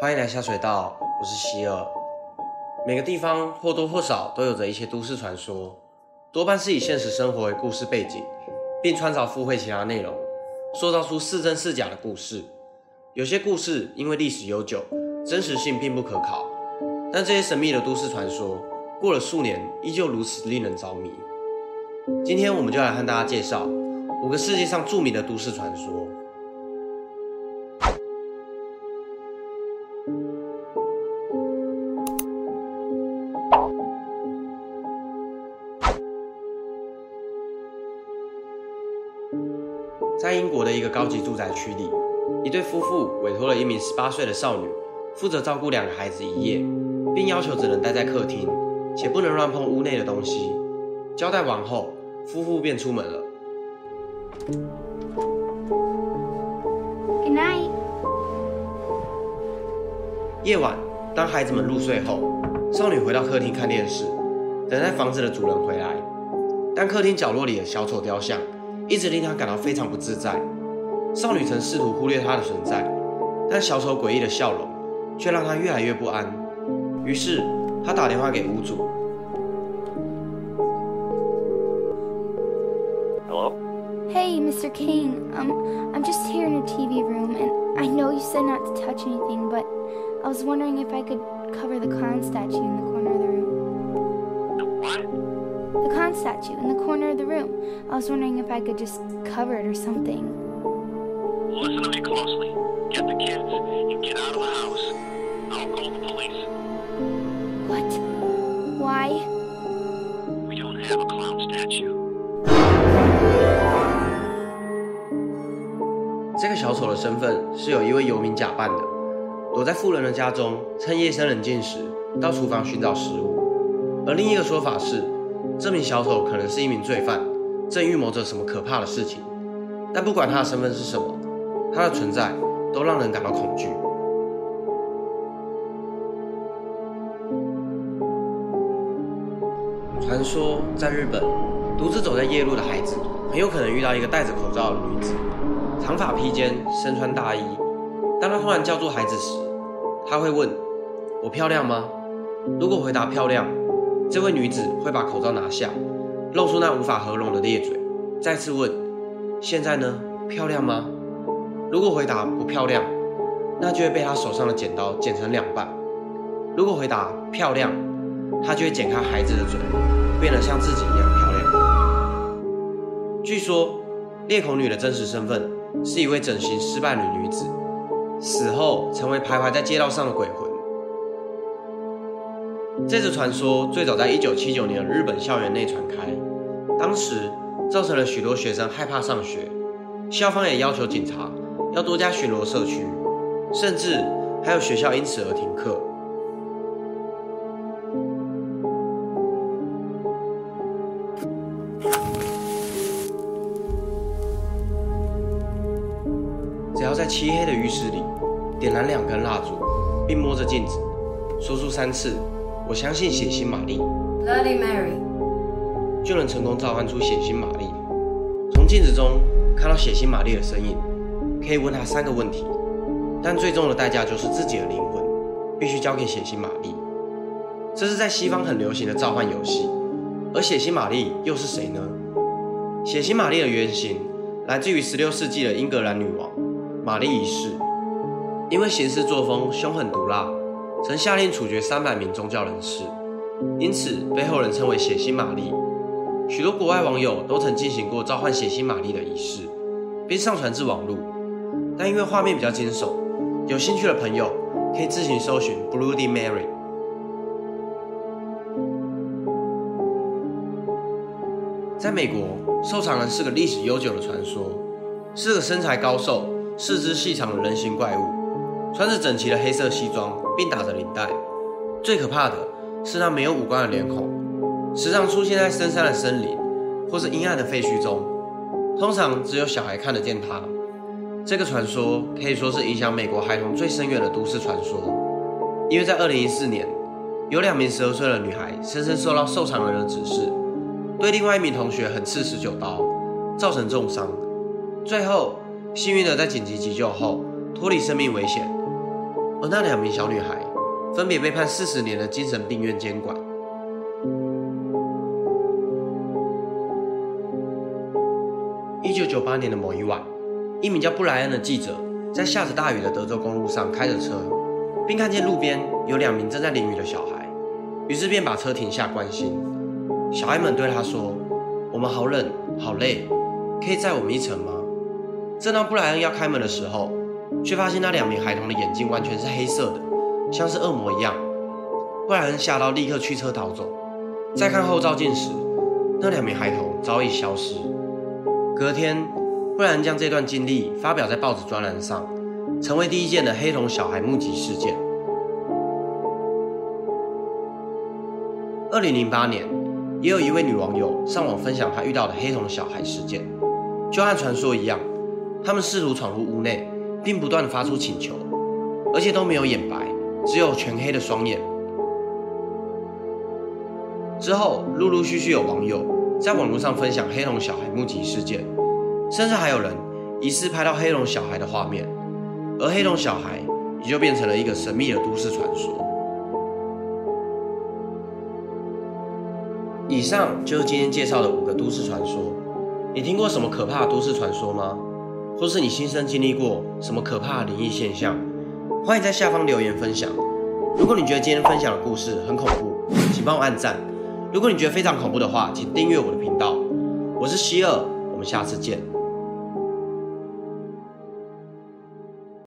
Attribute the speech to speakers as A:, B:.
A: 欢迎来下水道，我是希尔。每个地方或多或少都有着一些都市传说，多半是以现实生活为故事背景，并穿凿附会其他内容，塑造出是真是假的故事。有些故事因为历史悠久，真实性并不可考，但这些神秘的都市传说过了数年，依旧如此令人着迷。今天我们就来和大家介绍五个世界上著名的都市传说。在英国的一个高级住宅区里，一对夫妇委托了一名十八岁的少女，负责照顾两个孩子一夜，并要求只能待在客厅，且不能乱碰屋内的东西。交代完后，夫妇便出门了。
B: Good night.
A: 夜晚，当孩子们入睡后，少女回到客厅看电视，等待房子的主人回来。但客厅角落里的小丑雕像一直令他感到非常不自在。少女曾试图忽略他的存在，但小丑诡异的笑容却让他越来越不安。于是，他打电话给屋主。
C: Hello?
B: Hey, Mr. King. Um, I'm just here in a TV room, and I know you said not to touch anything, but I was wondering if I could cover the clown statue in the corner of the room.
C: The what?
B: The clown statue in the corner of the room. I was wondering if I could just cover it or something.
C: Listen to me closely. Get the kids and get out of the house. I'll call the police.
B: What? Why?
C: We don't have a clown statue.
A: 这个小丑的身份是由一位游民假扮的，躲在富人的家中，趁夜深人静时到厨房寻找食物。而另一个说法是， 这名小丑可能是一名罪犯，正预谋着什么可怕的事情。但不管他的身份是什么，他的存在都让人感到恐惧。传说在日本，独自走在夜路的孩子很有可能遇到一个戴着口罩的女子。长发披肩，身穿大衣。当他突然叫住孩子时，他会问：“我漂亮吗？”如果回答漂亮，这位女子会把口罩拿下，露出那无法合拢的裂嘴，再次问：“现在呢？漂亮吗？”如果回答不漂亮，那就会被她手上的剪刀剪成两半。如果回答漂亮，她就会剪开孩子的嘴，变得像自己一样漂亮。据说，裂口女的真实身份是一位整形失败的女子，死后成为徘徊在街道上的鬼魂。这则传说最早在1979年日本校园内传开，当时造成了许多学生害怕上学，校方也要求警察要多加巡逻社区，甚至还有学校因此而停课。只要在漆黑的浴室里点燃两根蜡烛，并摸着镜子，说出三次“我相信血腥玛丽
D: Bloody Mary. ”，
A: 就能成功召唤出血腥玛丽。从镜子中看到血腥玛丽的身影，可以问她三个问题，但最终的代价就是自己的灵魂必须交给血腥玛丽。这是在西方很流行的召唤游戏，而血腥玛丽又是谁呢？血腥玛丽的原型来自于16世纪的英格兰女王玛丽一世，因为行事作风凶狠毒辣，曾下令处决300名宗教人士，因此被后人称为血腥玛丽。许多国外网友都曾进行过召唤血腥玛丽的仪式，并上传至网络，但因为画面比较惊悚，有兴趣的朋友可以自行搜寻 Bloody Mary。在美国，瘦长人是个历史悠久的传说，是个身材高瘦、四肢细长的人形怪物，穿着整齐的黑色西装，并打着领带。最可怕的是那没有五官的脸孔，时常出现在深山的森林或是阴暗的废墟中，通常只有小孩看得见它。这个传说可以说是影响美国孩童最深远的都市传说，因为在2014年，有两名12岁的女孩深深受到瘦长人的指示。对另外一名同学狠刺十九刀，造成重伤。最后，幸运的在紧急急救后脱离生命危险。而那两名小女孩分别被判四十年的精神病院监管。一九九八年的某一晚，一名叫布莱恩的记者在下着大雨的德州公路上开着车，并看见路边有两名正在淋雨的小孩，于是便把车停下关心。小孩们对他说：“我们好冷，好累，可以载我们一程吗？”正当布莱恩要开门的时候，却发现那两名孩童的眼睛完全是黑色的，像是恶魔一样。布莱恩吓到，立刻驱车逃走。再看后照镜时，那两名孩童早已消失。隔天，布莱恩将这段经历发表在报纸专栏上，成为第一件的黑瞳小孩目击事件。二零零八年，也有一位女网友上网分享她遇到的黑瞳小孩事件，就和传说一样，他们试图闯入屋内，并不断发出请求，而且都没有眼白，只有全黑的双眼。之后，陆陆续续有网友在网络上分享黑龙小孩目击事件，甚至还有人疑似拍到黑龙小孩的画面，而黑龙小孩也就变成了一个神秘的都市传说。以上就是今天介绍的五个都市传说，你听过什么可怕都市传说吗？都是你亲身经历过什么可怕的灵异现象？欢迎在下方留言分享。如果你觉得今天分享的故事很恐怖，请帮我按赞。如果你觉得非常恐怖的话，请订阅我的频道。我是希尔，我们下次见。